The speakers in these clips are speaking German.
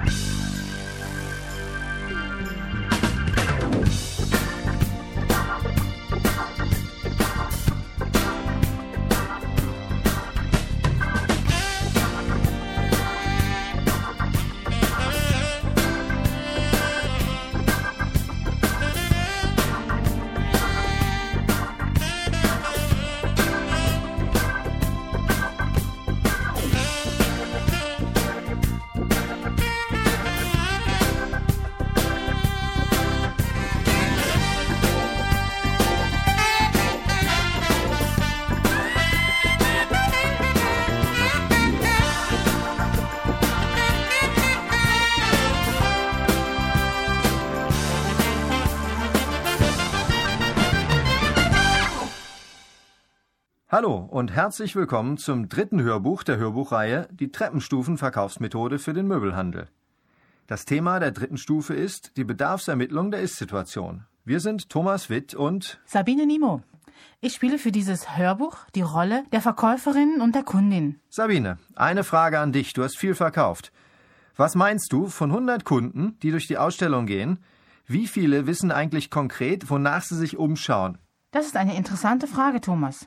Bye. Und herzlich willkommen zum dritten Hörbuch der Hörbuchreihe Die Treppenstufen-Verkaufsmethode für den Möbelhandel. Das Thema der dritten Stufe ist die Bedarfsermittlung der Ist-Situation. Wir sind Thomas Witt und Sabine Nimo. Ich spiele für dieses Hörbuch die Rolle der Verkäuferin und der Kundin. Sabine, eine Frage an dich. Du hast viel verkauft. Was meinst du von 100 Kunden, die durch die Ausstellung gehen? Wie viele wissen eigentlich konkret, wonach sie sich umschauen? Das ist eine interessante Frage, Thomas.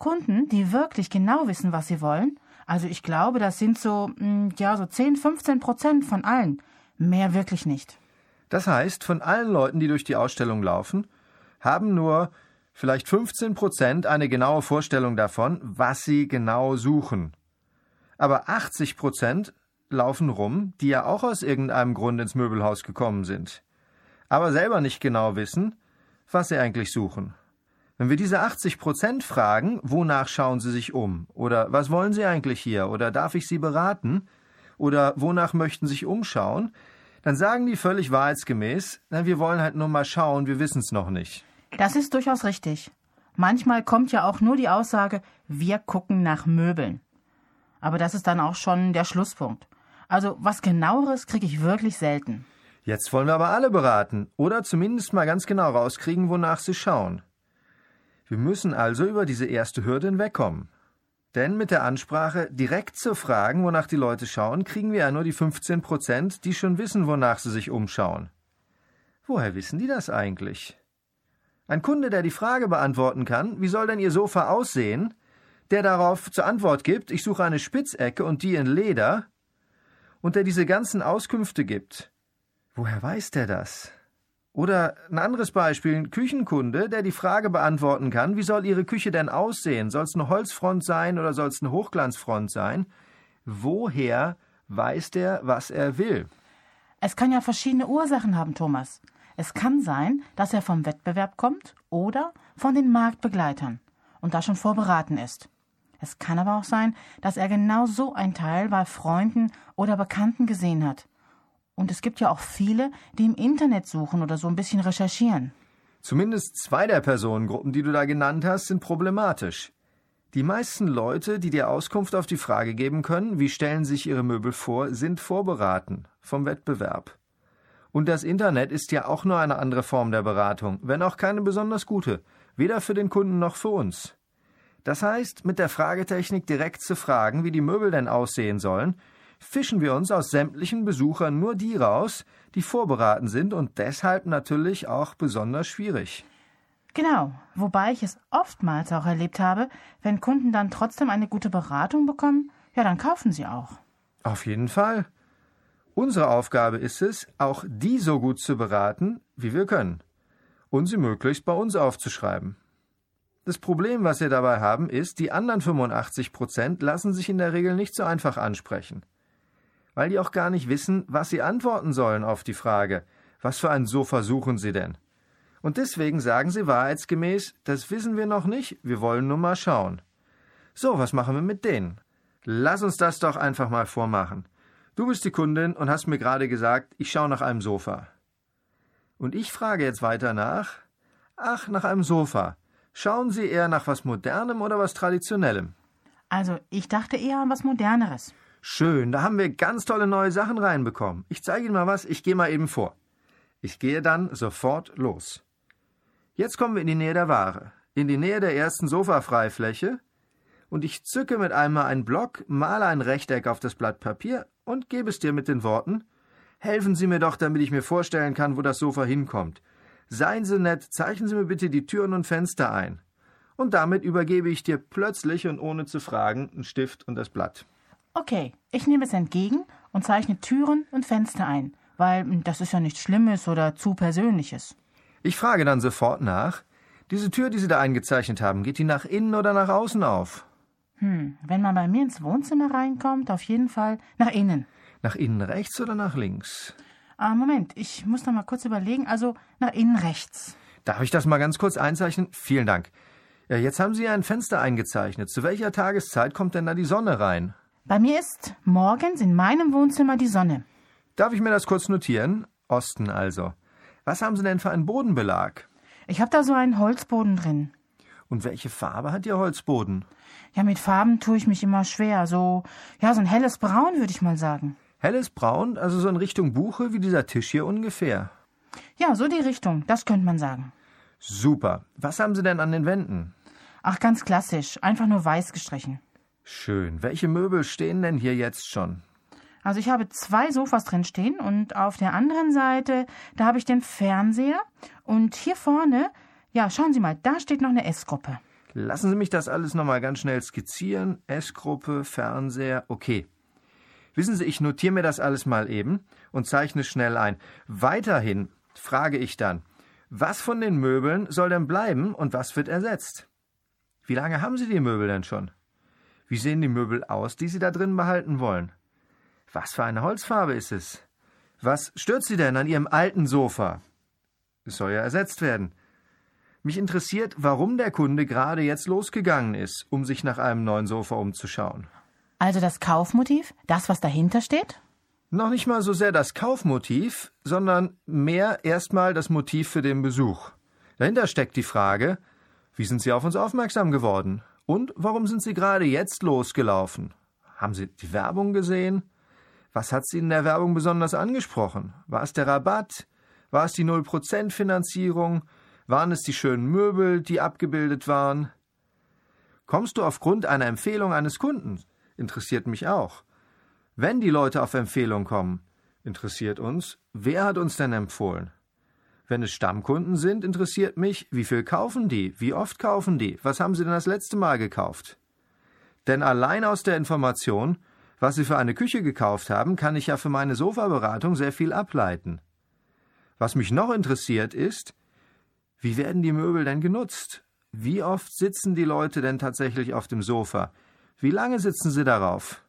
Kunden, die wirklich genau wissen, was sie wollen. Also ich glaube, das sind so, mm, ja, so 10, 15 Prozent von allen. Mehr wirklich nicht. Das heißt, von allen Leuten, die durch die Ausstellung laufen, haben nur vielleicht 15 Prozent eine genaue Vorstellung davon, was sie genau suchen. Aber 80 Prozent laufen rum, die ja auch aus irgendeinem Grund ins Möbelhaus gekommen sind, aber selber nicht genau wissen, was sie eigentlich suchen. Wenn wir diese 80 Prozent fragen, wonach schauen Sie sich um? Oder was wollen Sie eigentlich hier? Oder darf ich Sie beraten? Oder wonach möchten Sie sich umschauen? Dann sagen die völlig wahrheitsgemäß, na, wir wollen halt nur mal schauen, wir wissen es noch nicht. Das ist durchaus richtig. Manchmal kommt ja auch nur die Aussage, wir gucken nach Möbeln. Aber das ist dann auch schon der Schlusspunkt. Also was genaueres kriege ich wirklich selten. Jetzt wollen wir aber alle beraten oder zumindest mal ganz genau rauskriegen, wonach sie schauen. Wir müssen also über diese erste Hürde hinwegkommen. Denn mit der Ansprache direkt zu fragen, wonach die Leute schauen, kriegen wir ja nur die 15 Prozent, die schon wissen, wonach sie sich umschauen. Woher wissen die das eigentlich? Ein Kunde, der die Frage beantworten kann, wie soll denn Ihr Sofa aussehen, der darauf zur Antwort gibt, ich suche eine Spitzecke und die in Leder, und der diese ganzen Auskünfte gibt, woher weiß der das? Oder ein anderes Beispiel, ein Küchenkunde, der die Frage beantworten kann, wie soll Ihre Küche denn aussehen? Soll es eine Holzfront sein oder soll es eine Hochglanzfront sein? Woher weiß der, was er will? Es kann ja verschiedene Ursachen haben, Thomas. Es kann sein, dass er vom Wettbewerb kommt oder von den Marktbegleitern und da schon vorberaten ist. Es kann aber auch sein, dass er genau so ein Teil bei Freunden oder Bekannten gesehen hat und es gibt ja auch viele, die im Internet suchen oder so ein bisschen recherchieren. Zumindest zwei der Personengruppen, die du da genannt hast, sind problematisch. Die meisten Leute, die dir Auskunft auf die Frage geben können, wie stellen sich ihre Möbel vor, sind vorberaten vom Wettbewerb. Und das Internet ist ja auch nur eine andere Form der Beratung, wenn auch keine besonders gute, weder für den Kunden noch für uns. Das heißt, mit der Fragetechnik direkt zu fragen, wie die Möbel denn aussehen sollen, fischen wir uns aus sämtlichen Besuchern nur die raus, die vorberaten sind und deshalb natürlich auch besonders schwierig. Genau, wobei ich es oftmals auch erlebt habe, wenn Kunden dann trotzdem eine gute Beratung bekommen, ja, dann kaufen sie auch. Auf jeden Fall. Unsere Aufgabe ist es, auch die so gut zu beraten, wie wir können, und sie möglichst bei uns aufzuschreiben. Das Problem, was wir dabei haben, ist, die anderen 85 Prozent lassen sich in der Regel nicht so einfach ansprechen weil die auch gar nicht wissen, was sie antworten sollen auf die Frage, was für ein Sofa suchen sie denn? Und deswegen sagen sie wahrheitsgemäß, das wissen wir noch nicht, wir wollen nur mal schauen. So, was machen wir mit denen? Lass uns das doch einfach mal vormachen. Du bist die Kundin und hast mir gerade gesagt, ich schaue nach einem Sofa. Und ich frage jetzt weiter nach. Ach, nach einem Sofa. Schauen Sie eher nach was Modernem oder was Traditionellem? Also, ich dachte eher an was Moderneres. Schön, da haben wir ganz tolle neue Sachen reinbekommen. Ich zeige Ihnen mal was, ich gehe mal eben vor. Ich gehe dann sofort los. Jetzt kommen wir in die Nähe der Ware, in die Nähe der ersten Sofafreifläche, und ich zücke mit einmal einen Block, male ein Rechteck auf das Blatt Papier und gebe es dir mit den Worten Helfen Sie mir doch, damit ich mir vorstellen kann, wo das Sofa hinkommt. Seien Sie nett, zeichnen Sie mir bitte die Türen und Fenster ein. Und damit übergebe ich dir plötzlich und ohne zu fragen einen Stift und das Blatt. Okay, ich nehme es entgegen und zeichne Türen und Fenster ein, weil das ist ja nichts Schlimmes oder zu Persönliches. Ich frage dann sofort nach. Diese Tür, die Sie da eingezeichnet haben, geht die nach innen oder nach außen auf? Hm, wenn man bei mir ins Wohnzimmer reinkommt, auf jeden Fall nach innen. Nach innen rechts oder nach links? Ah, Moment, ich muss noch mal kurz überlegen. Also nach innen rechts. Darf ich das mal ganz kurz einzeichnen? Vielen Dank. Ja, jetzt haben Sie ein Fenster eingezeichnet. Zu welcher Tageszeit kommt denn da die Sonne rein? Bei mir ist morgens in meinem Wohnzimmer die Sonne. Darf ich mir das kurz notieren? Osten also. Was haben Sie denn für einen Bodenbelag? Ich habe da so einen Holzboden drin. Und welche Farbe hat Ihr Holzboden? Ja, mit Farben tue ich mich immer schwer. So, ja, so ein helles Braun, würde ich mal sagen. Helles Braun, also so in Richtung Buche wie dieser Tisch hier ungefähr. Ja, so die Richtung, das könnte man sagen. Super. Was haben Sie denn an den Wänden? Ach, ganz klassisch. Einfach nur weiß gestrichen. Schön. Welche Möbel stehen denn hier jetzt schon? Also ich habe zwei Sofas drin stehen und auf der anderen Seite, da habe ich den Fernseher und hier vorne, ja, schauen Sie mal, da steht noch eine Essgruppe. Lassen Sie mich das alles nochmal ganz schnell skizzieren. Essgruppe, Fernseher, okay. Wissen Sie, ich notiere mir das alles mal eben und zeichne schnell ein. Weiterhin frage ich dann, was von den Möbeln soll denn bleiben und was wird ersetzt? Wie lange haben Sie die Möbel denn schon? Wie sehen die Möbel aus, die Sie da drin behalten wollen? Was für eine Holzfarbe ist es? Was stört Sie denn an Ihrem alten Sofa? Es soll ja ersetzt werden. Mich interessiert, warum der Kunde gerade jetzt losgegangen ist, um sich nach einem neuen Sofa umzuschauen. Also das Kaufmotiv? Das, was dahinter steht? Noch nicht mal so sehr das Kaufmotiv, sondern mehr erstmal das Motiv für den Besuch. Dahinter steckt die Frage, wie sind Sie auf uns aufmerksam geworden? Und warum sind Sie gerade jetzt losgelaufen? Haben Sie die Werbung gesehen? Was hat Sie in der Werbung besonders angesprochen? War es der Rabatt? War es die Null-Prozent Finanzierung? Waren es die schönen Möbel, die abgebildet waren? Kommst du aufgrund einer Empfehlung eines Kunden? Interessiert mich auch. Wenn die Leute auf Empfehlung kommen, interessiert uns, wer hat uns denn empfohlen? Wenn es Stammkunden sind, interessiert mich, wie viel kaufen die, wie oft kaufen die, was haben sie denn das letzte Mal gekauft? Denn allein aus der Information, was sie für eine Küche gekauft haben, kann ich ja für meine Sofaberatung sehr viel ableiten. Was mich noch interessiert ist, wie werden die Möbel denn genutzt? Wie oft sitzen die Leute denn tatsächlich auf dem Sofa? Wie lange sitzen sie darauf?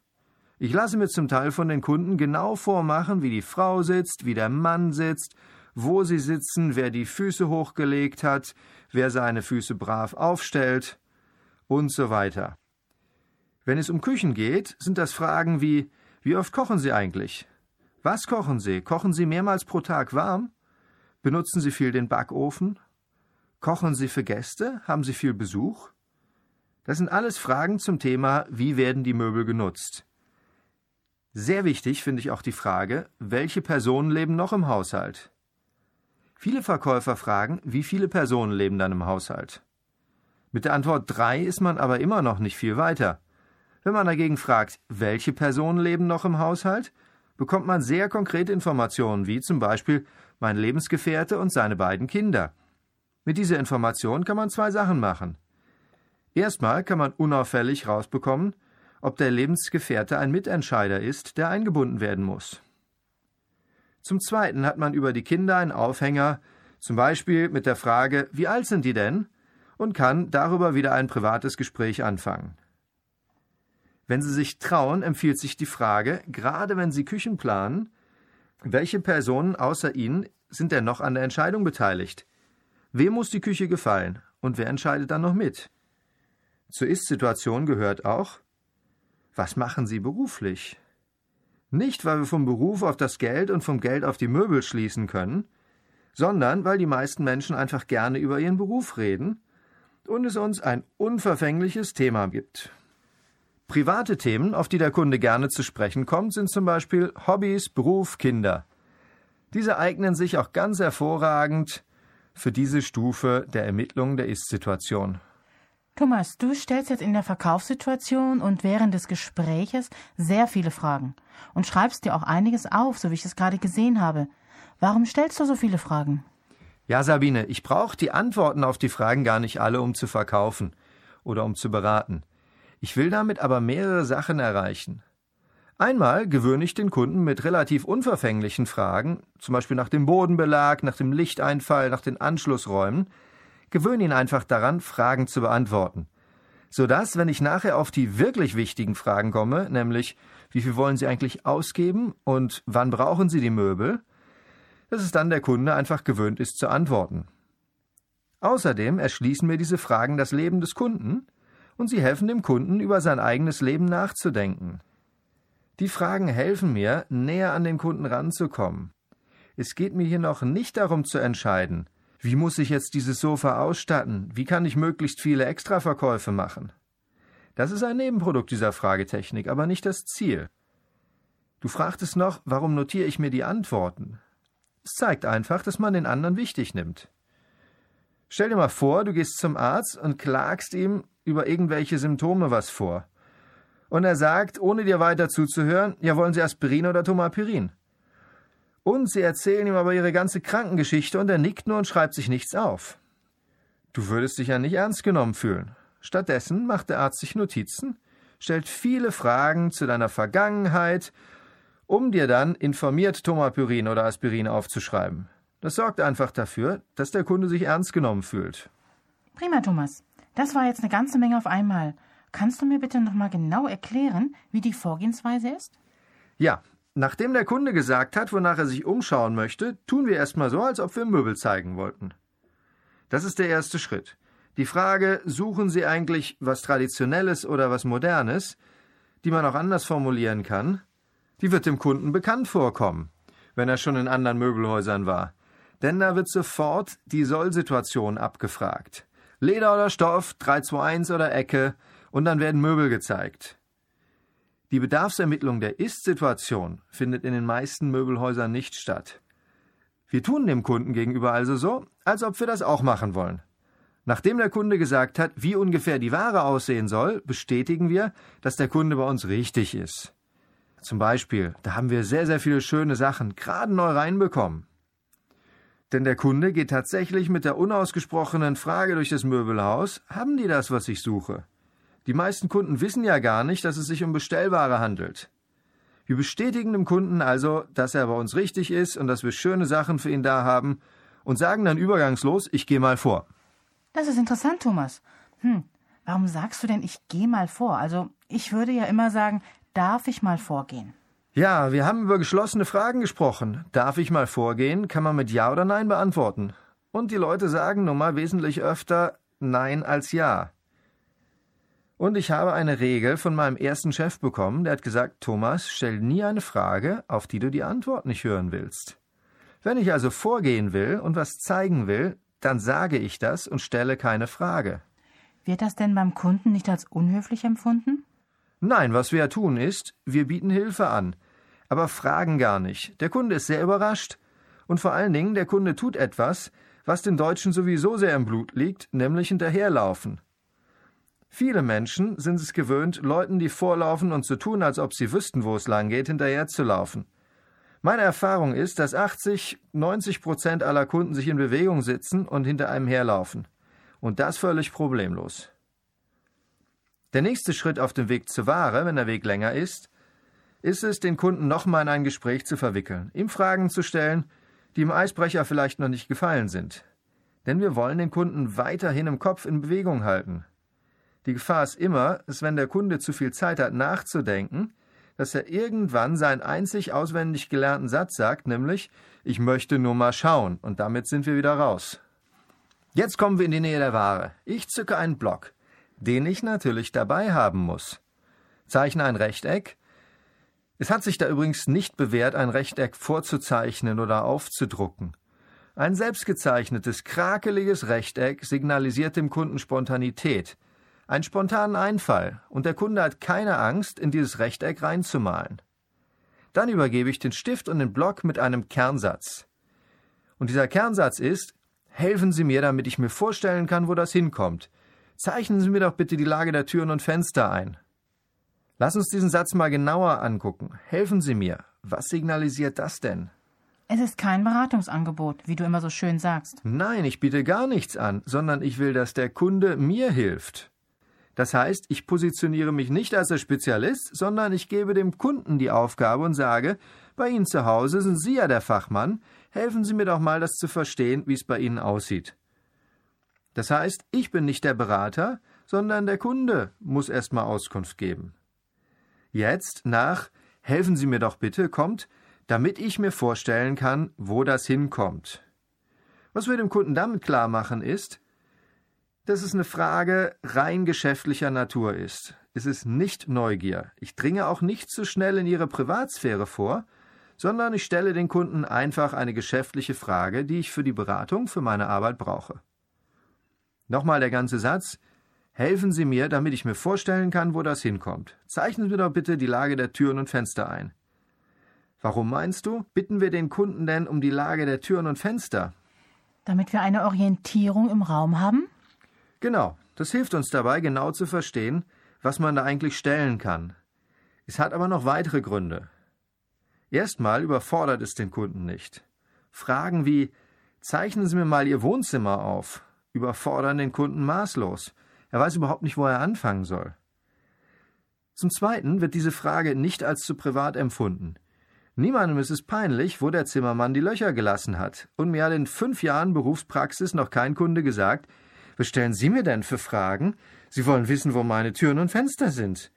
Ich lasse mir zum Teil von den Kunden genau vormachen, wie die Frau sitzt, wie der Mann sitzt, wo sie sitzen, wer die Füße hochgelegt hat, wer seine Füße brav aufstellt und so weiter. Wenn es um Küchen geht, sind das Fragen wie wie oft kochen Sie eigentlich? Was kochen Sie? Kochen Sie mehrmals pro Tag warm? Benutzen Sie viel den Backofen? Kochen Sie für Gäste? Haben Sie viel Besuch? Das sind alles Fragen zum Thema, wie werden die Möbel genutzt. Sehr wichtig finde ich auch die Frage, welche Personen leben noch im Haushalt? Viele Verkäufer fragen, wie viele Personen leben dann im Haushalt? Mit der Antwort drei ist man aber immer noch nicht viel weiter. Wenn man dagegen fragt, welche Personen leben noch im Haushalt, bekommt man sehr konkrete Informationen, wie zum Beispiel mein Lebensgefährte und seine beiden Kinder. Mit dieser Information kann man zwei Sachen machen. Erstmal kann man unauffällig rausbekommen, ob der Lebensgefährte ein Mitentscheider ist, der eingebunden werden muss. Zum Zweiten hat man über die Kinder einen Aufhänger, zum Beispiel mit der Frage, wie alt sind die denn? und kann darüber wieder ein privates Gespräch anfangen. Wenn Sie sich trauen, empfiehlt sich die Frage, gerade wenn Sie Küchen planen, welche Personen außer Ihnen sind denn noch an der Entscheidung beteiligt? Wem muss die Küche gefallen und wer entscheidet dann noch mit? Zur Ist-Situation gehört auch, was machen Sie beruflich? Nicht, weil wir vom Beruf auf das Geld und vom Geld auf die Möbel schließen können, sondern weil die meisten Menschen einfach gerne über ihren Beruf reden und es uns ein unverfängliches Thema gibt. Private Themen, auf die der Kunde gerne zu sprechen kommt, sind zum Beispiel Hobbys, Beruf, Kinder. Diese eignen sich auch ganz hervorragend für diese Stufe der Ermittlung der Ist-Situation. Thomas, du stellst jetzt in der Verkaufssituation und während des Gespräches sehr viele Fragen und schreibst dir auch einiges auf, so wie ich es gerade gesehen habe. Warum stellst du so viele Fragen? Ja, Sabine, ich brauche die Antworten auf die Fragen gar nicht alle, um zu verkaufen oder um zu beraten. Ich will damit aber mehrere Sachen erreichen. Einmal gewöhne ich den Kunden mit relativ unverfänglichen Fragen, zum Beispiel nach dem Bodenbelag, nach dem Lichteinfall, nach den Anschlussräumen, gewöhne ihn einfach daran, Fragen zu beantworten. Sodass, wenn ich nachher auf die wirklich wichtigen Fragen komme, nämlich wie viel wollen Sie eigentlich ausgeben und wann brauchen Sie die Möbel, dass es dann der Kunde einfach gewöhnt ist zu antworten. Außerdem erschließen mir diese Fragen das Leben des Kunden und sie helfen dem Kunden, über sein eigenes Leben nachzudenken. Die Fragen helfen mir, näher an den Kunden ranzukommen. Es geht mir hier noch nicht darum zu entscheiden, wie muss ich jetzt dieses Sofa ausstatten? Wie kann ich möglichst viele Extraverkäufe machen? Das ist ein Nebenprodukt dieser Fragetechnik, aber nicht das Ziel. Du fragtest noch, warum notiere ich mir die Antworten? Es zeigt einfach, dass man den anderen wichtig nimmt. Stell dir mal vor, du gehst zum Arzt und klagst ihm über irgendwelche Symptome was vor. Und er sagt, ohne dir weiter zuzuhören, ja wollen Sie Aspirin oder Tomapyrin? Und sie erzählen ihm aber ihre ganze Krankengeschichte und er nickt nur und schreibt sich nichts auf. Du würdest dich ja nicht ernst genommen fühlen. Stattdessen macht der Arzt sich Notizen, stellt viele Fragen zu deiner Vergangenheit, um dir dann informiert Tomapyrin oder Aspirin aufzuschreiben. Das sorgt einfach dafür, dass der Kunde sich ernst genommen fühlt. Prima, Thomas. Das war jetzt eine ganze Menge auf einmal. Kannst du mir bitte nochmal genau erklären, wie die Vorgehensweise ist? Ja, Nachdem der Kunde gesagt hat, wonach er sich umschauen möchte, tun wir erstmal so, als ob wir Möbel zeigen wollten. Das ist der erste Schritt. Die Frage, suchen Sie eigentlich was Traditionelles oder was Modernes, die man auch anders formulieren kann, die wird dem Kunden bekannt vorkommen, wenn er schon in anderen Möbelhäusern war. Denn da wird sofort die Sollsituation abgefragt. Leder oder Stoff, 321 oder Ecke, und dann werden Möbel gezeigt. Die Bedarfsermittlung der Ist-Situation findet in den meisten Möbelhäusern nicht statt. Wir tun dem Kunden gegenüber also so, als ob wir das auch machen wollen. Nachdem der Kunde gesagt hat, wie ungefähr die Ware aussehen soll, bestätigen wir, dass der Kunde bei uns richtig ist. Zum Beispiel, da haben wir sehr, sehr viele schöne Sachen gerade neu reinbekommen. Denn der Kunde geht tatsächlich mit der unausgesprochenen Frage durch das Möbelhaus, haben die das, was ich suche? Die meisten Kunden wissen ja gar nicht, dass es sich um Bestellware handelt. Wir bestätigen dem Kunden also, dass er bei uns richtig ist und dass wir schöne Sachen für ihn da haben und sagen dann übergangslos, ich gehe mal vor. Das ist interessant, Thomas. Hm, warum sagst du denn, ich gehe mal vor? Also, ich würde ja immer sagen, darf ich mal vorgehen? Ja, wir haben über geschlossene Fragen gesprochen. Darf ich mal vorgehen, kann man mit Ja oder Nein beantworten. Und die Leute sagen nun mal wesentlich öfter Nein als Ja. Und ich habe eine Regel von meinem ersten Chef bekommen, der hat gesagt, Thomas, stell nie eine Frage, auf die du die Antwort nicht hören willst. Wenn ich also vorgehen will und was zeigen will, dann sage ich das und stelle keine Frage. Wird das denn beim Kunden nicht als unhöflich empfunden? Nein, was wir ja tun ist, wir bieten Hilfe an, aber fragen gar nicht. Der Kunde ist sehr überrascht. Und vor allen Dingen, der Kunde tut etwas, was den Deutschen sowieso sehr im Blut liegt, nämlich hinterherlaufen. Viele Menschen sind es gewöhnt, Leuten, die vorlaufen und zu so tun, als ob sie wüssten, wo es lang geht, hinterherzulaufen. Meine Erfahrung ist, dass 80, 90 Prozent aller Kunden sich in Bewegung sitzen und hinter einem herlaufen. Und das völlig problemlos. Der nächste Schritt auf dem Weg zur Ware, wenn der Weg länger ist, ist es, den Kunden nochmal in ein Gespräch zu verwickeln, ihm Fragen zu stellen, die im Eisbrecher vielleicht noch nicht gefallen sind. Denn wir wollen den Kunden weiterhin im Kopf in Bewegung halten. Die Gefahr ist immer, dass wenn der Kunde zu viel Zeit hat nachzudenken, dass er irgendwann seinen einzig auswendig gelernten Satz sagt, nämlich ich möchte nur mal schauen, und damit sind wir wieder raus. Jetzt kommen wir in die Nähe der Ware. Ich zücke einen Block, den ich natürlich dabei haben muss. Zeichne ein Rechteck. Es hat sich da übrigens nicht bewährt, ein Rechteck vorzuzeichnen oder aufzudrucken. Ein selbstgezeichnetes, krakeliges Rechteck signalisiert dem Kunden Spontanität – einen spontanen Einfall, und der Kunde hat keine Angst, in dieses Rechteck reinzumalen. Dann übergebe ich den Stift und den Block mit einem Kernsatz. Und dieser Kernsatz ist, helfen Sie mir, damit ich mir vorstellen kann, wo das hinkommt. Zeichnen Sie mir doch bitte die Lage der Türen und Fenster ein. Lass uns diesen Satz mal genauer angucken. Helfen Sie mir. Was signalisiert das denn? Es ist kein Beratungsangebot, wie du immer so schön sagst. Nein, ich biete gar nichts an, sondern ich will, dass der Kunde mir hilft. Das heißt, ich positioniere mich nicht als der Spezialist, sondern ich gebe dem Kunden die Aufgabe und sage, bei Ihnen zu Hause sind Sie ja der Fachmann, helfen Sie mir doch mal, das zu verstehen, wie es bei Ihnen aussieht. Das heißt, ich bin nicht der Berater, sondern der Kunde muss erst mal Auskunft geben. Jetzt nach Helfen Sie mir doch bitte kommt, damit ich mir vorstellen kann, wo das hinkommt. Was wir dem Kunden damit klar machen ist, dass es eine Frage rein geschäftlicher Natur ist. Es ist nicht Neugier. Ich dringe auch nicht zu schnell in Ihre Privatsphäre vor, sondern ich stelle den Kunden einfach eine geschäftliche Frage, die ich für die Beratung für meine Arbeit brauche. Nochmal der ganze Satz. Helfen Sie mir, damit ich mir vorstellen kann, wo das hinkommt. Zeichnen Sie doch bitte die Lage der Türen und Fenster ein. Warum meinst du? Bitten wir den Kunden denn um die Lage der Türen und Fenster? Damit wir eine Orientierung im Raum haben? Genau. Das hilft uns dabei, genau zu verstehen, was man da eigentlich stellen kann. Es hat aber noch weitere Gründe. Erstmal überfordert es den Kunden nicht. Fragen wie Zeichnen Sie mir mal Ihr Wohnzimmer auf überfordern den Kunden maßlos. Er weiß überhaupt nicht, wo er anfangen soll. Zum Zweiten wird diese Frage nicht als zu privat empfunden. Niemandem ist es peinlich, wo der Zimmermann die Löcher gelassen hat. Und mir hat in fünf Jahren Berufspraxis noch kein Kunde gesagt, was stellen Sie mir denn für Fragen? Sie wollen wissen, wo meine Türen und Fenster sind.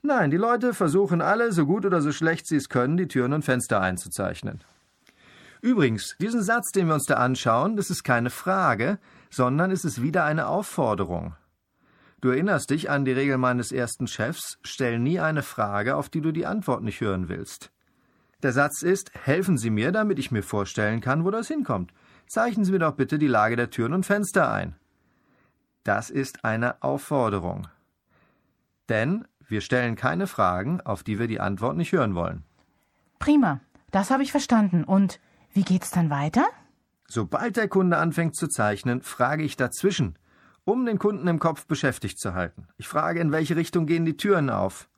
Nein, die Leute versuchen alle, so gut oder so schlecht sie es können, die Türen und Fenster einzuzeichnen. Übrigens, diesen Satz, den wir uns da anschauen, das ist keine Frage, sondern es ist wieder eine Aufforderung. Du erinnerst dich an die Regel meines ersten Chefs, stell nie eine Frage, auf die du die Antwort nicht hören willst. Der Satz ist, helfen Sie mir, damit ich mir vorstellen kann, wo das hinkommt. Zeichnen Sie mir doch bitte die Lage der Türen und Fenster ein. Das ist eine Aufforderung. Denn wir stellen keine Fragen, auf die wir die Antwort nicht hören wollen. Prima, das habe ich verstanden. Und wie geht's dann weiter? Sobald der Kunde anfängt zu zeichnen, frage ich dazwischen, um den Kunden im Kopf beschäftigt zu halten. Ich frage, in welche Richtung gehen die Türen auf?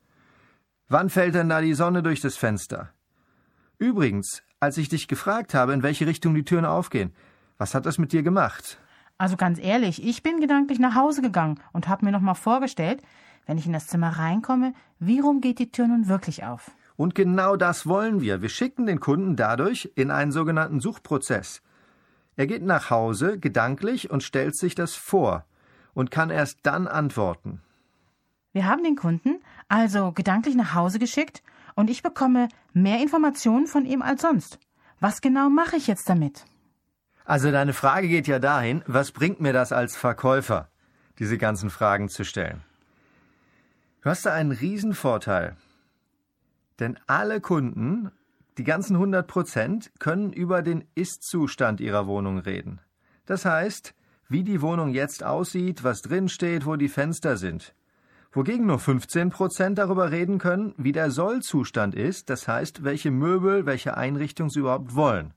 Wann fällt denn da die Sonne durch das Fenster? Übrigens, als ich dich gefragt habe, in welche Richtung die Türen aufgehen, was hat das mit dir gemacht? Also ganz ehrlich, ich bin gedanklich nach Hause gegangen und habe mir nochmal vorgestellt, wenn ich in das Zimmer reinkomme, wie rum geht die Tür nun wirklich auf? Und genau das wollen wir. Wir schicken den Kunden dadurch in einen sogenannten Suchprozess. Er geht nach Hause gedanklich und stellt sich das vor und kann erst dann antworten. Wir haben den Kunden also gedanklich nach Hause geschickt und ich bekomme mehr Informationen von ihm als sonst. Was genau mache ich jetzt damit? Also deine Frage geht ja dahin, was bringt mir das als Verkäufer, diese ganzen Fragen zu stellen? Du hast da einen Riesenvorteil. Denn alle Kunden die ganzen 100 Prozent können über den Ist-Zustand ihrer Wohnung reden. Das heißt, wie die Wohnung jetzt aussieht, was drin steht, wo die Fenster sind. Wogegen nur 15 Prozent darüber reden können, wie der Soll-Zustand ist, das heißt, welche Möbel, welche Einrichtung sie überhaupt wollen.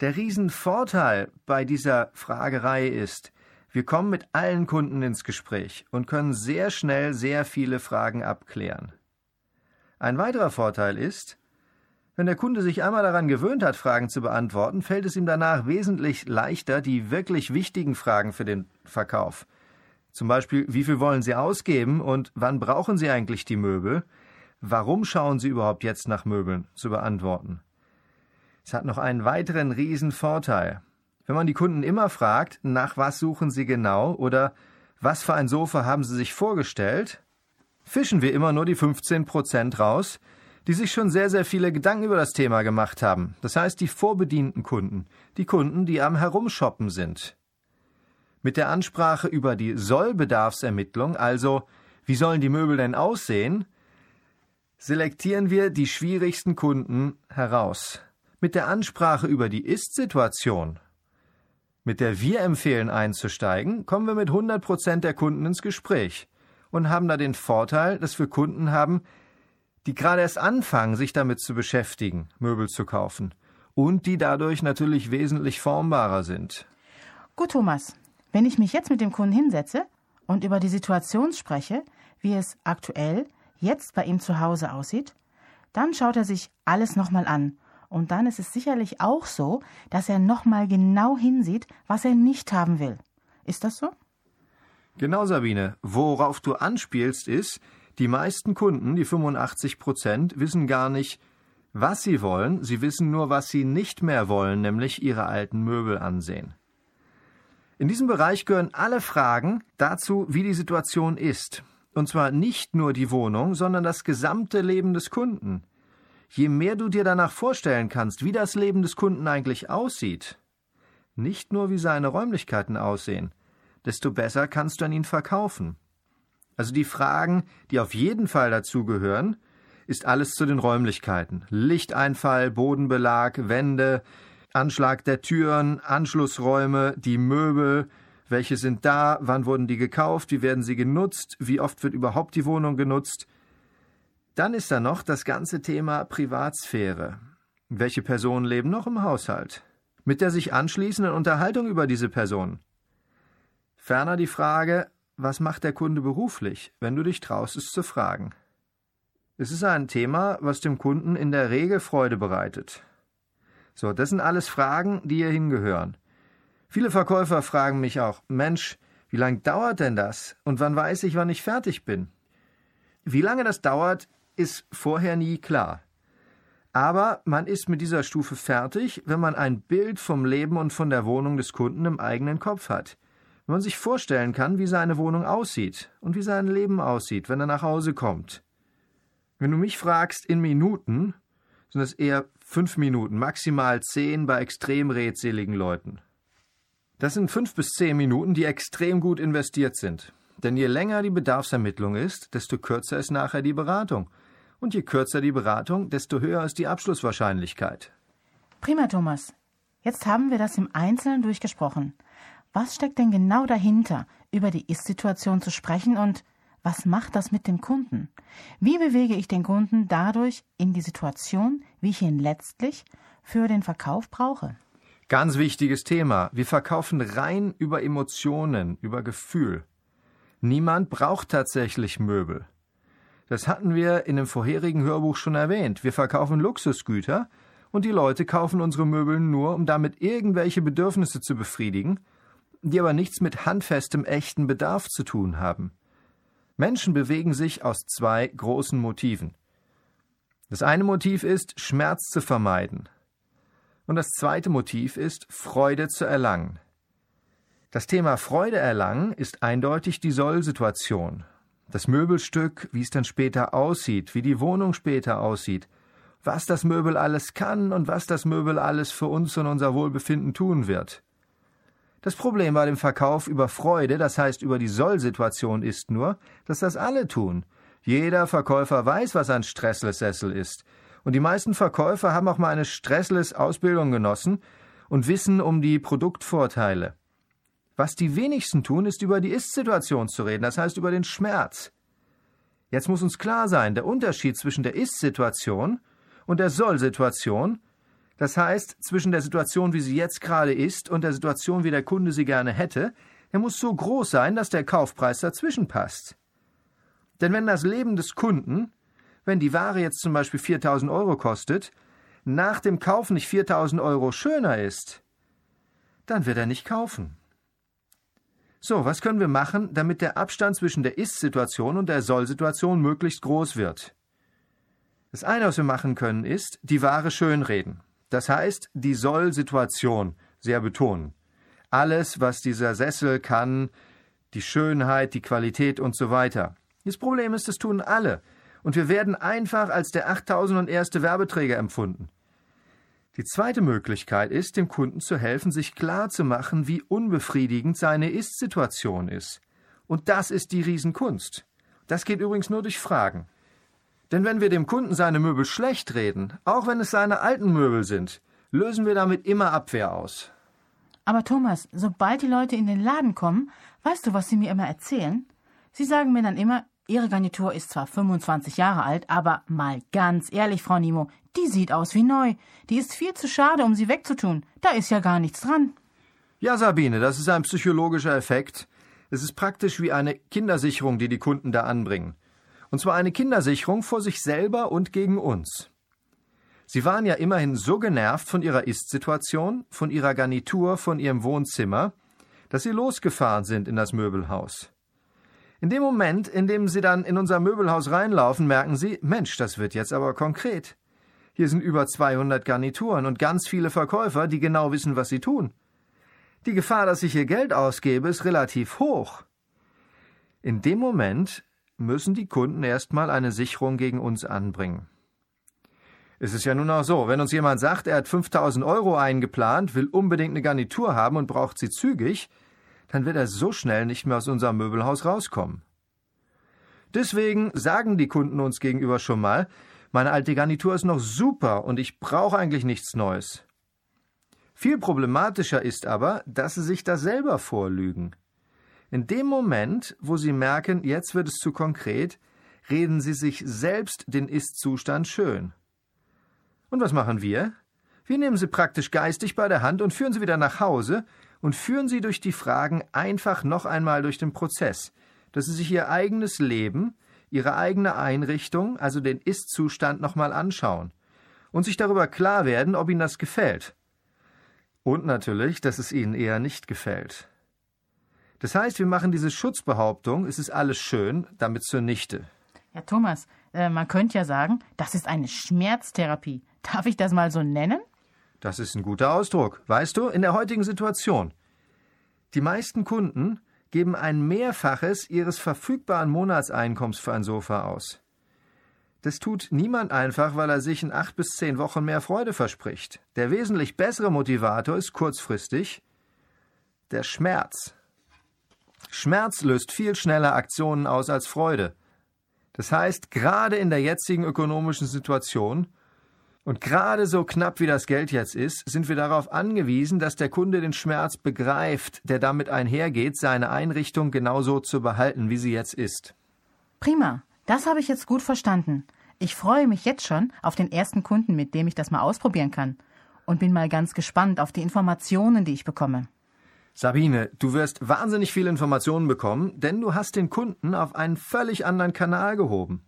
Der Riesenvorteil bei dieser Fragerei ist, wir kommen mit allen Kunden ins Gespräch und können sehr schnell sehr viele Fragen abklären. Ein weiterer Vorteil ist, wenn der Kunde sich einmal daran gewöhnt hat, Fragen zu beantworten, fällt es ihm danach wesentlich leichter, die wirklich wichtigen Fragen für den Verkauf. Zum Beispiel, wie viel wollen Sie ausgeben und wann brauchen Sie eigentlich die Möbel? Warum schauen Sie überhaupt jetzt nach Möbeln? zu beantworten. Es hat noch einen weiteren riesen Vorteil. Wenn man die Kunden immer fragt, nach was suchen Sie genau oder was für ein Sofa haben Sie sich vorgestellt, fischen wir immer nur die 15 Prozent raus, die sich schon sehr, sehr viele Gedanken über das Thema gemacht haben. Das heißt, die vorbedienten Kunden, die Kunden, die am Herumshoppen sind. Mit der Ansprache über die Sollbedarfsermittlung, also wie sollen die Möbel denn aussehen, selektieren wir die schwierigsten Kunden heraus. Mit der Ansprache über die Ist-Situation, mit der wir empfehlen einzusteigen, kommen wir mit 100 Prozent der Kunden ins Gespräch und haben da den Vorteil, dass wir Kunden haben, die gerade erst anfangen, sich damit zu beschäftigen, Möbel zu kaufen und die dadurch natürlich wesentlich formbarer sind. Gut, Thomas. Wenn ich mich jetzt mit dem Kunden hinsetze und über die Situation spreche, wie es aktuell jetzt bei ihm zu Hause aussieht, dann schaut er sich alles nochmal an. Und dann ist es sicherlich auch so, dass er nochmal genau hinsieht, was er nicht haben will. Ist das so? Genau, Sabine. Worauf du anspielst, ist, die meisten Kunden, die 85 Prozent, wissen gar nicht, was sie wollen, sie wissen nur, was sie nicht mehr wollen, nämlich ihre alten Möbel ansehen. In diesem Bereich gehören alle Fragen dazu, wie die Situation ist. Und zwar nicht nur die Wohnung, sondern das gesamte Leben des Kunden. Je mehr du dir danach vorstellen kannst, wie das Leben des Kunden eigentlich aussieht, nicht nur wie seine Räumlichkeiten aussehen, desto besser kannst du an ihn verkaufen. Also die Fragen, die auf jeden Fall dazugehören, ist alles zu den Räumlichkeiten. Lichteinfall, Bodenbelag, Wände, Anschlag der Türen, Anschlussräume, die Möbel, welche sind da? Wann wurden die gekauft? Wie werden sie genutzt? Wie oft wird überhaupt die Wohnung genutzt? Dann ist da noch das ganze Thema Privatsphäre. Welche Personen leben noch im Haushalt? Mit der sich anschließenden Unterhaltung über diese Person. Ferner die Frage, was macht der Kunde beruflich, wenn du dich traust, es zu fragen. Es ist ein Thema, was dem Kunden in der Regel Freude bereitet. So, das sind alles Fragen, die hier hingehören. Viele Verkäufer fragen mich auch, Mensch, wie lange dauert denn das? Und wann weiß ich, wann ich fertig bin? Wie lange das dauert, ist vorher nie klar. Aber man ist mit dieser Stufe fertig, wenn man ein Bild vom Leben und von der Wohnung des Kunden im eigenen Kopf hat. Wenn man sich vorstellen kann, wie seine Wohnung aussieht und wie sein Leben aussieht, wenn er nach Hause kommt. Wenn du mich fragst in Minuten, sind es eher fünf Minuten, maximal zehn bei extrem redseligen Leuten. Das sind fünf bis zehn Minuten, die extrem gut investiert sind. Denn je länger die Bedarfsermittlung ist, desto kürzer ist nachher die Beratung. Und je kürzer die Beratung, desto höher ist die Abschlusswahrscheinlichkeit. Prima, Thomas. Jetzt haben wir das im Einzelnen durchgesprochen. Was steckt denn genau dahinter, über die Ist-Situation zu sprechen und was macht das mit dem Kunden? Wie bewege ich den Kunden dadurch in die Situation, wie ich ihn letztlich für den Verkauf brauche? Ganz wichtiges Thema. Wir verkaufen rein über Emotionen, über Gefühl. Niemand braucht tatsächlich Möbel. Das hatten wir in dem vorherigen Hörbuch schon erwähnt. Wir verkaufen Luxusgüter und die Leute kaufen unsere Möbel nur, um damit irgendwelche Bedürfnisse zu befriedigen, die aber nichts mit handfestem echten Bedarf zu tun haben. Menschen bewegen sich aus zwei großen Motiven. Das eine Motiv ist, Schmerz zu vermeiden, und das zweite Motiv ist, Freude zu erlangen. Das Thema Freude erlangen ist eindeutig die Soll-Situation. Das Möbelstück, wie es dann später aussieht, wie die Wohnung später aussieht, was das Möbel alles kann und was das Möbel alles für uns und unser Wohlbefinden tun wird. Das Problem bei dem Verkauf über Freude, das heißt über die Soll-Situation, ist nur, dass das alle tun. Jeder Verkäufer weiß, was ein Stressless-Sessel ist. Und die meisten Verkäufer haben auch mal eine stressless Ausbildung genossen und wissen um die Produktvorteile. Was die wenigsten tun, ist über die Ist-Situation zu reden, das heißt über den Schmerz. Jetzt muss uns klar sein, der Unterschied zwischen der Ist-Situation und der Soll-Situation, das heißt zwischen der Situation, wie sie jetzt gerade ist, und der Situation, wie der Kunde sie gerne hätte, der muss so groß sein, dass der Kaufpreis dazwischen passt. Denn wenn das Leben des Kunden wenn die Ware jetzt zum Beispiel 4000 Euro kostet, nach dem Kauf nicht 4000 Euro schöner ist, dann wird er nicht kaufen. So, was können wir machen, damit der Abstand zwischen der Ist-Situation und der Soll-Situation möglichst groß wird? Das eine, was wir machen können, ist, die Ware schönreden. Das heißt, die Soll-Situation sehr betonen. Alles, was dieser Sessel kann, die Schönheit, die Qualität und so weiter. Das Problem ist, das tun alle und wir werden einfach als der 8001. Werbeträger empfunden. Die zweite Möglichkeit ist, dem Kunden zu helfen, sich klar zu machen, wie unbefriedigend seine Ist-Situation ist. Und das ist die Riesenkunst. Das geht übrigens nur durch Fragen. Denn wenn wir dem Kunden seine Möbel schlecht reden, auch wenn es seine alten Möbel sind, lösen wir damit immer Abwehr aus. Aber Thomas, sobald die Leute in den Laden kommen, weißt du, was sie mir immer erzählen? Sie sagen mir dann immer, Ihre Garnitur ist zwar 25 Jahre alt, aber mal ganz ehrlich, Frau Nimo, die sieht aus wie neu. Die ist viel zu schade, um sie wegzutun. Da ist ja gar nichts dran. Ja, Sabine, das ist ein psychologischer Effekt. Es ist praktisch wie eine Kindersicherung, die die Kunden da anbringen. Und zwar eine Kindersicherung vor sich selber und gegen uns. Sie waren ja immerhin so genervt von ihrer Ist-Situation, von ihrer Garnitur, von ihrem Wohnzimmer, dass sie losgefahren sind in das Möbelhaus. In dem Moment, in dem sie dann in unser Möbelhaus reinlaufen, merken sie, Mensch, das wird jetzt aber konkret. Hier sind über 200 Garnituren und ganz viele Verkäufer, die genau wissen, was sie tun. Die Gefahr, dass ich hier Geld ausgebe, ist relativ hoch. In dem Moment müssen die Kunden erstmal eine Sicherung gegen uns anbringen. Es ist ja nun auch so, wenn uns jemand sagt, er hat 5000 Euro eingeplant, will unbedingt eine Garnitur haben und braucht sie zügig, dann wird er so schnell nicht mehr aus unserem Möbelhaus rauskommen. Deswegen sagen die Kunden uns gegenüber schon mal, meine alte Garnitur ist noch super und ich brauche eigentlich nichts Neues. Viel problematischer ist aber, dass sie sich da selber vorlügen. In dem Moment, wo sie merken, jetzt wird es zu konkret, reden sie sich selbst den Ist-Zustand schön. Und was machen wir? Wir nehmen sie praktisch geistig bei der Hand und führen sie wieder nach Hause und führen sie durch die Fragen einfach noch einmal durch den Prozess, dass sie sich ihr eigenes Leben, ihre eigene Einrichtung, also den Ist-Zustand nochmal anschauen und sich darüber klar werden, ob ihnen das gefällt. Und natürlich, dass es ihnen eher nicht gefällt. Das heißt, wir machen diese Schutzbehauptung, es ist alles schön, damit zunichte. Ja, Thomas, äh, man könnte ja sagen, das ist eine Schmerztherapie. Darf ich das mal so nennen? Das ist ein guter Ausdruck. Weißt du, in der heutigen Situation. Die meisten Kunden geben ein Mehrfaches ihres verfügbaren Monatseinkommens für ein Sofa aus. Das tut niemand einfach, weil er sich in acht bis zehn Wochen mehr Freude verspricht. Der wesentlich bessere Motivator ist kurzfristig der Schmerz. Schmerz löst viel schneller Aktionen aus als Freude. Das heißt, gerade in der jetzigen ökonomischen Situation und gerade so knapp wie das Geld jetzt ist, sind wir darauf angewiesen, dass der Kunde den Schmerz begreift, der damit einhergeht, seine Einrichtung genauso zu behalten, wie sie jetzt ist. Prima, das habe ich jetzt gut verstanden. Ich freue mich jetzt schon auf den ersten Kunden, mit dem ich das mal ausprobieren kann. Und bin mal ganz gespannt auf die Informationen, die ich bekomme. Sabine, du wirst wahnsinnig viele Informationen bekommen, denn du hast den Kunden auf einen völlig anderen Kanal gehoben.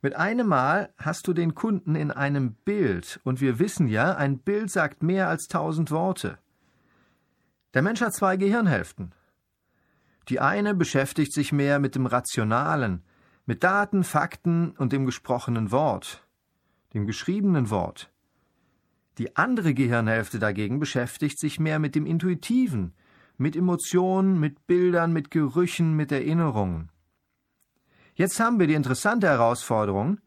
Mit einem Mal hast du den Kunden in einem Bild, und wir wissen ja, ein Bild sagt mehr als tausend Worte. Der Mensch hat zwei Gehirnhälften. Die eine beschäftigt sich mehr mit dem Rationalen, mit Daten, Fakten und dem gesprochenen Wort, dem geschriebenen Wort. Die andere Gehirnhälfte dagegen beschäftigt sich mehr mit dem Intuitiven, mit Emotionen, mit Bildern, mit Gerüchen, mit Erinnerungen. Jetzt haben wir die interessante Herausforderung,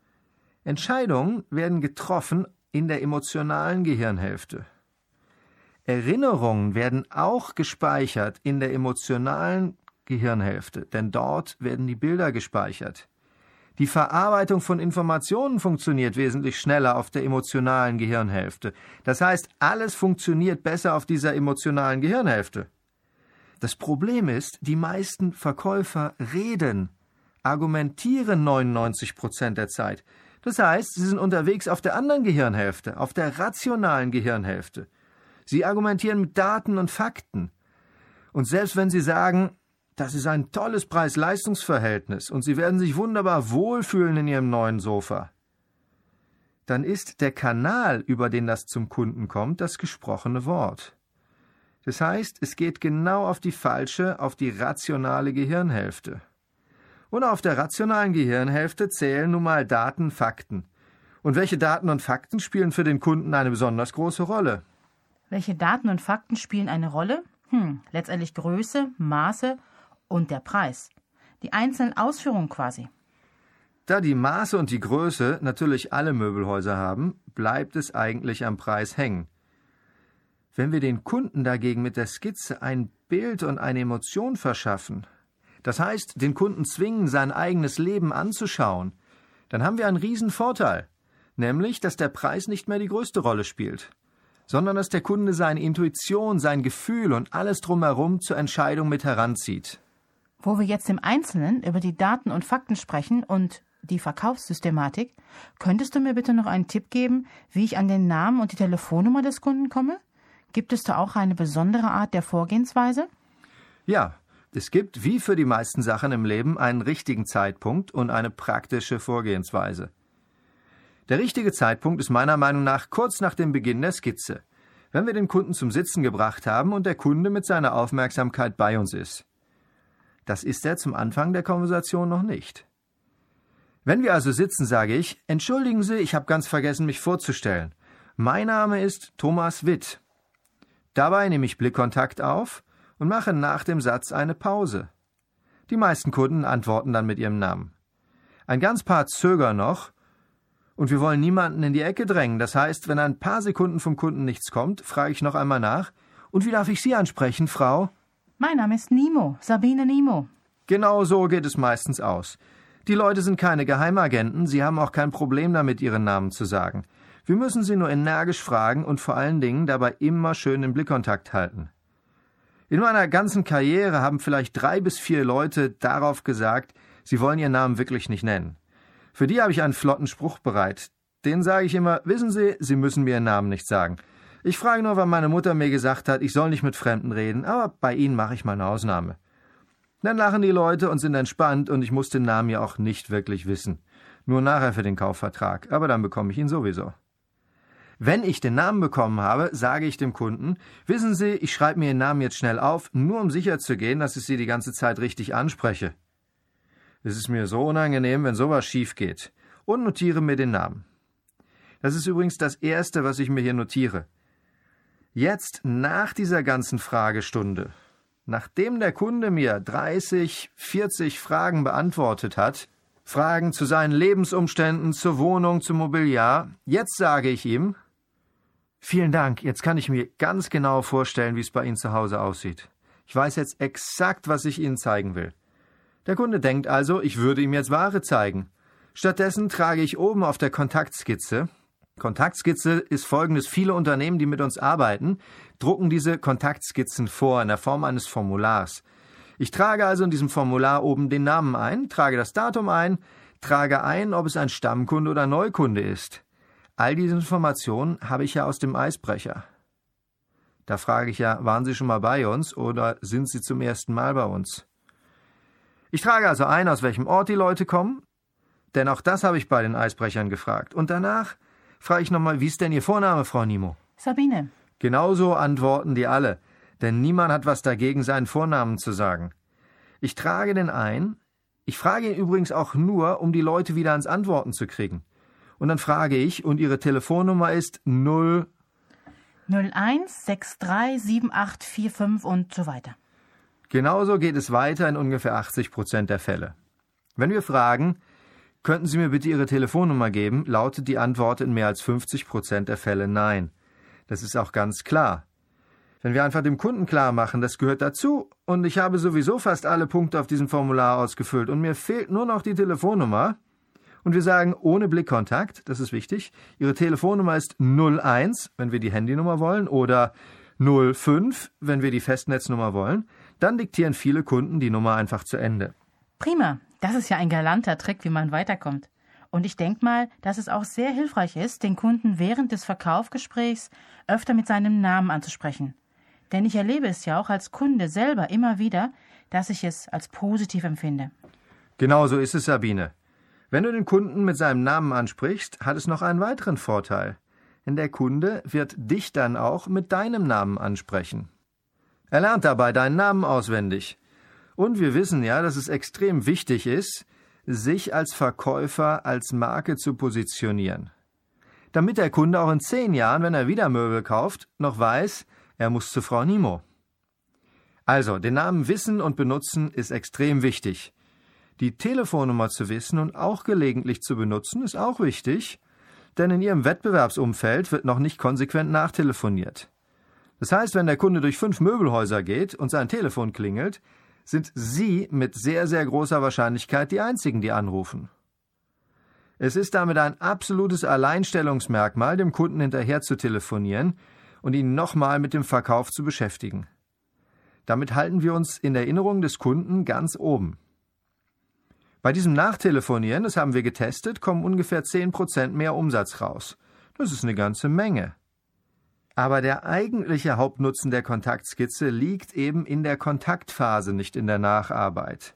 Entscheidungen werden getroffen in der emotionalen Gehirnhälfte. Erinnerungen werden auch gespeichert in der emotionalen Gehirnhälfte, denn dort werden die Bilder gespeichert. Die Verarbeitung von Informationen funktioniert wesentlich schneller auf der emotionalen Gehirnhälfte. Das heißt, alles funktioniert besser auf dieser emotionalen Gehirnhälfte. Das Problem ist, die meisten Verkäufer reden argumentieren 99 Prozent der Zeit. Das heißt, sie sind unterwegs auf der anderen Gehirnhälfte, auf der rationalen Gehirnhälfte. Sie argumentieren mit Daten und Fakten. Und selbst wenn sie sagen, das ist ein tolles Preis-Leistungs-Verhältnis und sie werden sich wunderbar wohlfühlen in ihrem neuen Sofa, dann ist der Kanal, über den das zum Kunden kommt, das gesprochene Wort. Das heißt, es geht genau auf die falsche, auf die rationale Gehirnhälfte. Und auf der rationalen Gehirnhälfte zählen nun mal Daten, Fakten. Und welche Daten und Fakten spielen für den Kunden eine besonders große Rolle? Welche Daten und Fakten spielen eine Rolle? Hm, letztendlich Größe, Maße und der Preis. Die einzelnen Ausführungen quasi. Da die Maße und die Größe natürlich alle Möbelhäuser haben, bleibt es eigentlich am Preis hängen. Wenn wir den Kunden dagegen mit der Skizze ein Bild und eine Emotion verschaffen, das heißt, den Kunden zwingen, sein eigenes Leben anzuschauen, dann haben wir einen riesen Vorteil, nämlich, dass der Preis nicht mehr die größte Rolle spielt, sondern dass der Kunde seine Intuition, sein Gefühl und alles drumherum zur Entscheidung mit heranzieht. Wo wir jetzt im Einzelnen über die Daten und Fakten sprechen und die Verkaufssystematik, könntest du mir bitte noch einen Tipp geben, wie ich an den Namen und die Telefonnummer des Kunden komme? Gibt es da auch eine besondere Art der Vorgehensweise? Ja, es gibt, wie für die meisten Sachen im Leben, einen richtigen Zeitpunkt und eine praktische Vorgehensweise. Der richtige Zeitpunkt ist meiner Meinung nach kurz nach dem Beginn der Skizze, wenn wir den Kunden zum Sitzen gebracht haben und der Kunde mit seiner Aufmerksamkeit bei uns ist. Das ist er zum Anfang der Konversation noch nicht. Wenn wir also sitzen, sage ich, entschuldigen Sie, ich habe ganz vergessen, mich vorzustellen. Mein Name ist Thomas Witt. Dabei nehme ich Blickkontakt auf und mache nach dem Satz eine Pause. Die meisten Kunden antworten dann mit ihrem Namen. Ein ganz paar zögern noch, und wir wollen niemanden in die Ecke drängen. Das heißt, wenn ein paar Sekunden vom Kunden nichts kommt, frage ich noch einmal nach. Und wie darf ich Sie ansprechen, Frau? Mein Name ist Nimo, Sabine Nimo. Genau so geht es meistens aus. Die Leute sind keine Geheimagenten, sie haben auch kein Problem damit, ihren Namen zu sagen. Wir müssen sie nur energisch fragen und vor allen Dingen dabei immer schön den Blickkontakt halten. In meiner ganzen Karriere haben vielleicht drei bis vier Leute darauf gesagt, sie wollen ihren Namen wirklich nicht nennen. Für die habe ich einen flotten Spruch bereit. Den sage ich immer, wissen Sie, Sie müssen mir Ihren Namen nicht sagen. Ich frage nur, weil meine Mutter mir gesagt hat, ich soll nicht mit Fremden reden, aber bei Ihnen mache ich mal eine Ausnahme. Dann lachen die Leute und sind entspannt und ich muss den Namen ja auch nicht wirklich wissen. Nur nachher für den Kaufvertrag, aber dann bekomme ich ihn sowieso. Wenn ich den Namen bekommen habe, sage ich dem Kunden, wissen Sie, ich schreibe mir Ihren Namen jetzt schnell auf, nur um sicher zu gehen, dass ich Sie die ganze Zeit richtig anspreche. Es ist mir so unangenehm, wenn sowas schief geht. Und notiere mir den Namen. Das ist übrigens das Erste, was ich mir hier notiere. Jetzt, nach dieser ganzen Fragestunde, Nachdem der Kunde mir 30, 40 Fragen beantwortet hat, Fragen zu seinen Lebensumständen, zur Wohnung, zum Mobiliar, jetzt sage ich ihm, Vielen Dank, jetzt kann ich mir ganz genau vorstellen, wie es bei Ihnen zu Hause aussieht. Ich weiß jetzt exakt, was ich Ihnen zeigen will. Der Kunde denkt also, ich würde ihm jetzt Ware zeigen. Stattdessen trage ich oben auf der Kontaktskizze Kontaktskizze ist folgendes. Viele Unternehmen, die mit uns arbeiten, drucken diese Kontaktskizzen vor in der Form eines Formulars. Ich trage also in diesem Formular oben den Namen ein, trage das Datum ein, trage ein, ob es ein Stammkunde oder Neukunde ist. All diese Informationen habe ich ja aus dem Eisbrecher. Da frage ich ja, waren Sie schon mal bei uns oder sind Sie zum ersten Mal bei uns? Ich trage also ein, aus welchem Ort die Leute kommen, denn auch das habe ich bei den Eisbrechern gefragt. Und danach frage ich nochmal, wie ist denn Ihr Vorname, Frau Nimo? Sabine. Genauso antworten die alle, denn niemand hat was dagegen, seinen Vornamen zu sagen. Ich trage den ein, ich frage ihn übrigens auch nur, um die Leute wieder ans Antworten zu kriegen. Und dann frage ich, und Ihre Telefonnummer ist 0 01 63 7845 und so weiter. Genauso geht es weiter in ungefähr 80 Prozent der Fälle. Wenn wir fragen, Könnten Sie mir bitte Ihre Telefonnummer geben? lautet die Antwort in mehr als 50 Prozent der Fälle nein. Das ist auch ganz klar. Wenn wir einfach dem Kunden klar machen, das gehört dazu und ich habe sowieso fast alle Punkte auf diesem Formular ausgefüllt und mir fehlt nur noch die Telefonnummer und wir sagen ohne Blickkontakt, das ist wichtig, Ihre Telefonnummer ist 01, wenn wir die Handynummer wollen oder 05, wenn wir die Festnetznummer wollen, dann diktieren viele Kunden die Nummer einfach zu Ende. Prima. Das ist ja ein galanter Trick, wie man weiterkommt. Und ich denke mal, dass es auch sehr hilfreich ist, den Kunden während des Verkaufsgesprächs öfter mit seinem Namen anzusprechen. Denn ich erlebe es ja auch als Kunde selber immer wieder, dass ich es als positiv empfinde. Genau so ist es, Sabine. Wenn du den Kunden mit seinem Namen ansprichst, hat es noch einen weiteren Vorteil. Denn der Kunde wird dich dann auch mit deinem Namen ansprechen. Er lernt dabei deinen Namen auswendig. Und wir wissen ja, dass es extrem wichtig ist, sich als Verkäufer als Marke zu positionieren. Damit der Kunde auch in zehn Jahren, wenn er wieder Möbel kauft, noch weiß, er muss zu Frau Nimo. Also, den Namen wissen und benutzen ist extrem wichtig. Die Telefonnummer zu wissen und auch gelegentlich zu benutzen ist auch wichtig, denn in Ihrem Wettbewerbsumfeld wird noch nicht konsequent nachtelefoniert. Das heißt, wenn der Kunde durch fünf Möbelhäuser geht und sein Telefon klingelt, sind Sie mit sehr, sehr großer Wahrscheinlichkeit die Einzigen, die anrufen. Es ist damit ein absolutes Alleinstellungsmerkmal, dem Kunden hinterher zu telefonieren und ihn nochmal mit dem Verkauf zu beschäftigen. Damit halten wir uns in Erinnerung des Kunden ganz oben. Bei diesem Nachtelefonieren, das haben wir getestet, kommen ungefähr 10% mehr Umsatz raus. Das ist eine ganze Menge. Aber der eigentliche Hauptnutzen der Kontaktskizze liegt eben in der Kontaktphase, nicht in der Nacharbeit.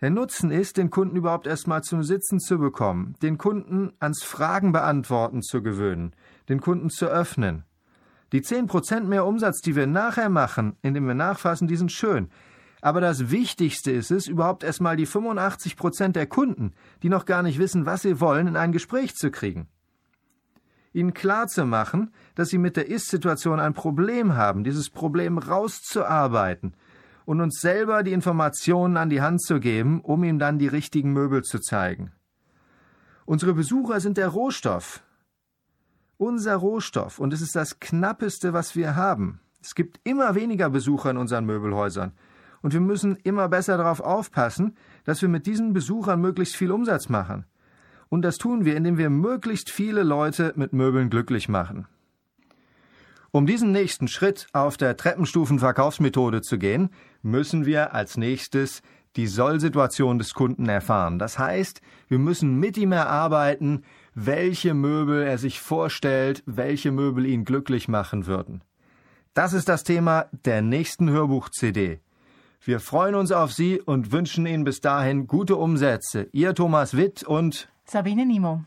Der Nutzen ist, den Kunden überhaupt erstmal zum Sitzen zu bekommen, den Kunden ans Fragen beantworten zu gewöhnen, den Kunden zu öffnen. Die zehn Prozent mehr Umsatz, die wir nachher machen, indem wir nachfassen, die sind schön. Aber das Wichtigste ist es, überhaupt erstmal die 85 Prozent der Kunden, die noch gar nicht wissen, was sie wollen, in ein Gespräch zu kriegen. Ihnen klarzumachen, dass sie mit der Ist-Situation ein Problem haben, dieses Problem rauszuarbeiten und uns selber die Informationen an die Hand zu geben, um ihm dann die richtigen Möbel zu zeigen. Unsere Besucher sind der Rohstoff, unser Rohstoff und es ist das knappeste, was wir haben. Es gibt immer weniger Besucher in unseren Möbelhäusern und wir müssen immer besser darauf aufpassen, dass wir mit diesen Besuchern möglichst viel Umsatz machen. Und das tun wir, indem wir möglichst viele Leute mit Möbeln glücklich machen. Um diesen nächsten Schritt auf der Treppenstufenverkaufsmethode zu gehen, müssen wir als nächstes die Sollsituation des Kunden erfahren. Das heißt, wir müssen mit ihm erarbeiten, welche Möbel er sich vorstellt, welche Möbel ihn glücklich machen würden. Das ist das Thema der nächsten Hörbuch-CD. Wir freuen uns auf Sie und wünschen Ihnen bis dahin gute Umsätze. Ihr Thomas Witt und Sabine Nimo.